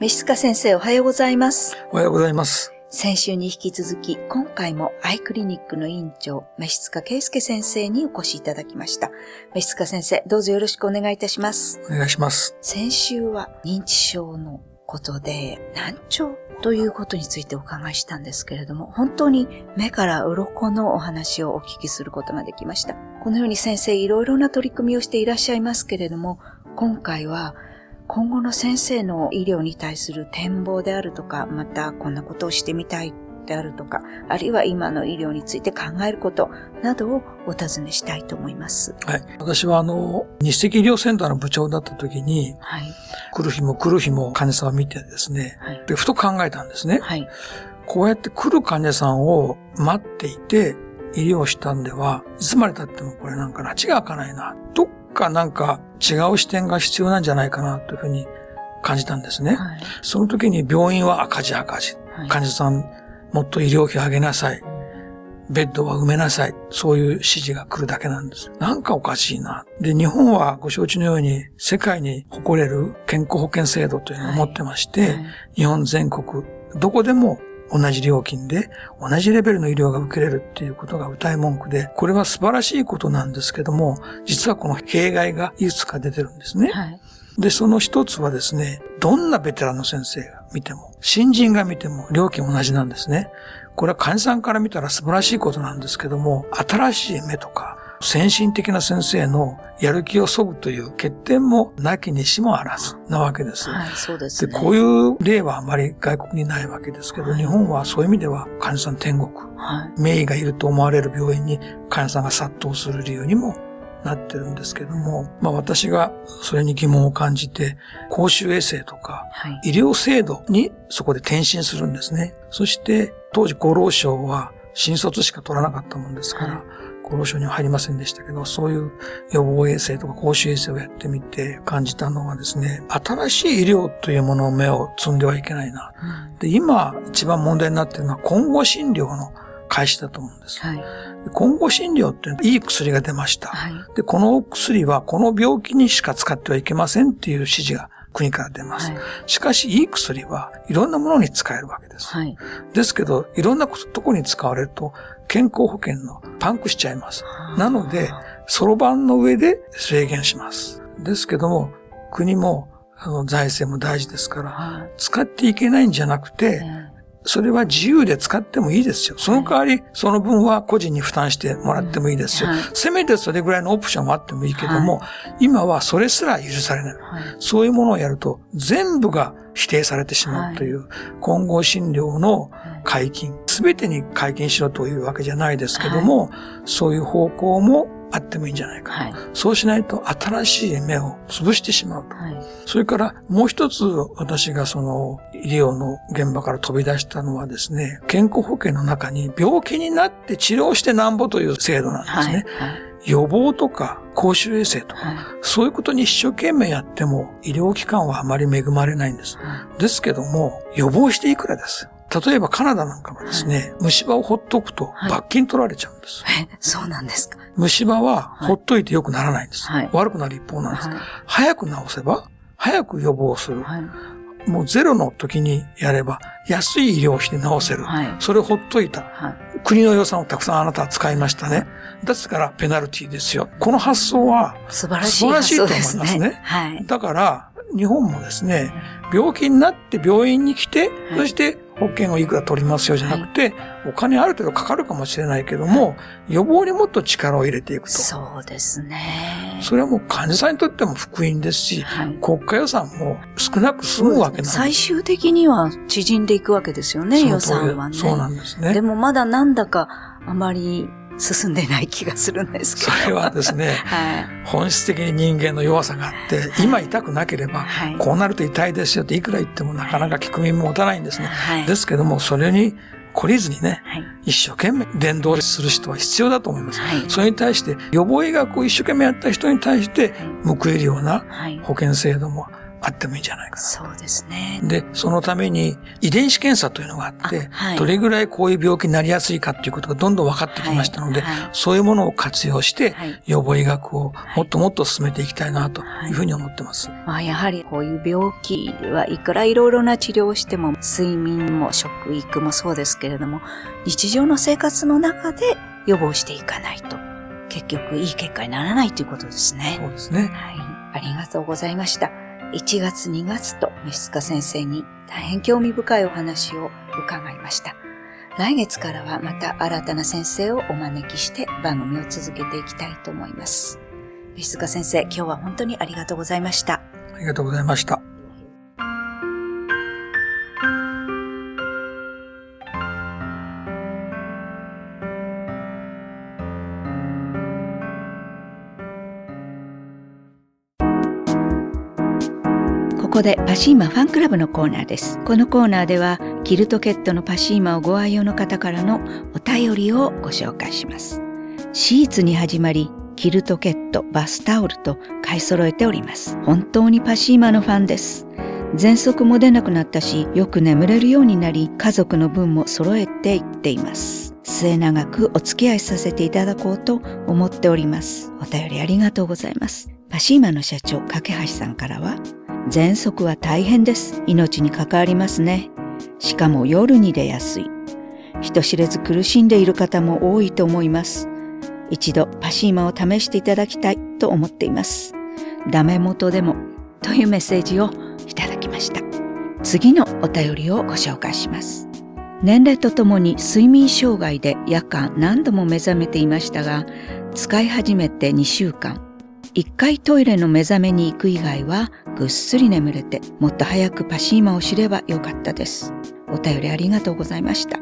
召塚先生おはようございます。おはようございます。先週に引き続き、今回もアイクリニックの院長、召塚圭介先生にお越しいただきました。召塚先生、どうぞよろしくお願いいたします。お願いします。先週は認知症のことで、難聴ということについてお伺いしたんですけれども、本当に目から鱗のお話をお聞きすることができました。このように先生いろいろな取り組みをしていらっしゃいますけれども、今回は今後の先生の医療に対する展望であるとか、またこんなことをしてみたいであるとか、あるいは今の医療について考えることなどをお尋ねしたいと思います。はい。私はあの、日赤医療センターの部長だった時に、はい。来る日も来る日も患者さんを見てですね、はい。で、ふと考えたんですね。はい。こうやって来る患者さんを待っていて、医療したんでは、いつまで経ってもこれなんか拉致が開かないな。どっかなんか違う視点が必要なんじゃないかなというふうに感じたんですね。はい。その時に病院は赤字赤字。はい患者さんもっと医療費上げなさい。ベッドは埋めなさい。そういう指示が来るだけなんです。なんかおかしいな。で、日本はご承知のように世界に誇れる健康保険制度というのを持ってまして、はい日本全国どこでも同じ料金で同じレベルの医療が受けれるっていうことが歌い文句で、これは素晴らしいことなんですけども、実はこの弊害がいくつか出てるんですね。はい。で、その一つはですね、どんなベテランの先生が見ても、新人が見ても料金同じなんですね。これは患者さんから見たら素晴らしいことなんですけども、新しい目とか、先進的な先生のやる気を削ぐという欠点もなきにしもあらずなわけです。はい、そうですで、ね。こういう例はあまり外国にないわけですけど、はい日本はそういう意味では患者さん天国、はい。名医がいると思われる病院に患者さんが殺到する理由にもなってるんですけども、まあ私がそれに疑問を感じて、公衆衛生とかはい。医療制度にそこで転身するんですね。そして当時厚労省は新卒しか取らなかったもんですから、はい厚労省には入りませんでしたけど、そういう予防衛生とか公衆衛生をやってみて感じたのはですね、新しい医療というものを目を積んではいけないな。うんで、今一番問題になっているのは混合診療の開始だと思うんです。はい。で混合診療っていい薬が出ました。はい。で、この薬はこの病気にしか使ってはいけませんっていう指示が国から出ます。はい。しかし、いい薬はいろんなものに使えるわけです。はい。ですけど、いろんなとこに使われると、健康保険のパンクしちゃいます。なので、そろばんの上で制限します。ですけども、国も、あの、財政も大事ですから、はい。使っていけないんじゃなくて、えそれは自由で使ってもいいですよ。その代わり、その分は個人に負担してもらってもいいですよ。はいせめてそれぐらいのオプションはあってもいいけども、今はそれすら許されない。い。そういうものをやると、全部が否定されてしまうという、混合診療の解禁。すべてに解禁しろというわけじゃないですけども、そういう方向もあってもいいんじゃないか。はい。そうしないと新しい目を潰してしまうと。はい。それからもう一つ私がその医療の現場から飛び出したのはですね、健康保険の中に病気になって治療してなんぼという制度なんですはい。ね。予防とか公衆衛生とか、はい。そういうことに一生懸命やっても医療機関はあまり恵まれないんです。はい。ですけども、予防していくらです。例えばカナダなんかはですね、虫歯をほっとくとはい罰金取られちゃうんです。え、そうなんですか。虫歯はほっといて良くならないんです。はい悪くなる一方なんです。は早く治せば、早く予防するい。。はい。もうゼロの時にやれば、安い医療費で治せる。はい。それをほっといた。はい。国の予算をたくさんあなたは使いましたね。ですからペナルティですよ。この発想は、素晴らしい素晴らしいと思いますねね。はい。だから、日本もですね、病気になって病院に来て、そして保険をいくら取りますよじゃなくて、お金ある程度かかるかもしれないけども、予防にもっと力を入れていくと。そうですね。それはもう患者さんにとっても福音ですし、はい。国家予算も少なく済むわけなんです。最終的には縮んでいくわけですよね、予算はね。そうなんですね。でもまだなんだかあまり進んでない気がするんですけど。それはですね、はい。本質的に人間の弱さがあって、今痛くなければ、はい。こうなると痛いですよっていくら言ってもなかなか聞く耳も持たないんですね。はい。ですけども、それに懲りずにね、はい。一生懸命伝道する人は必要だと思います。はい。それに対して、予防医学を一生懸命やった人に対して、報いるようなはい。保険制度もあってもいいんじゃないかな。そうですね。で、そのために遺伝子検査というのがあって、あはいどれぐらいこういう病気になりやすいかっていうことがどんどん分かってきましたので、はいはいそういうものを活用して、はい予防医学をはいもっともっと進めていきたいなというふうに思ってます。まあ、やはりこういう病気はいくらいろいろな治療をしても、睡眠も食育もそうですけれども、日常の生活の中で予防していかないと、結局いい結果にならないということですね。そうですね。はい。ありがとうございました。1月2月と飯塚先生に大変興味深いお話を伺いました。来月からはまた新たな先生をお招きして番組を続けていきたいと思います。飯塚先生、今日は本当にありがとうございました。ありがとうございました。ここでパシーマファンクラブのコーナーです。このコーナーでは、キルトケットのパシーマをご愛用の方からのお便りをご紹介します。シーツに始まり、キルトケット、バスタオルと買い揃えております。本当にパシーマのファンです。喘息も出なくなったし、よく眠れるようになり、家族の分も揃えていっています。末永くお付き合いさせていただこうと思っております。お便りありがとうございます。パシーマの社長、架橋さんからは、喘息は大変です。命に関わりますね。しかも夜に出やすい。人知れず苦しんでいる方も多いと思います。一度パシーマを試していただきたいと思っています。ダメ元でもというメッセージをいただきました。次のお便りをご紹介します。年齢とともに睡眠障害で夜間何度も目覚めていましたが、使い始めて2週間。一回トイレの目覚めに行く以外はぐっすり眠れてもっと早くパシーマを知ればよかったです。お便りありがとうございました。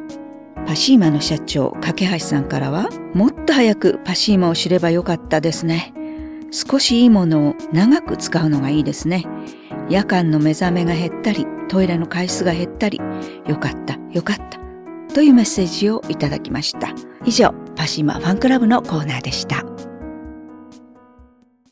パシーマの社長、架橋さんからはもっと早くパシーマを知ればよかったですね。少しいいものを長く使うのがいいですね。夜間の目覚めが減ったり、トイレの回数が減ったり、よかった、よかった。というメッセージをいただきました。以上、パシーマファンクラブのコーナーでした。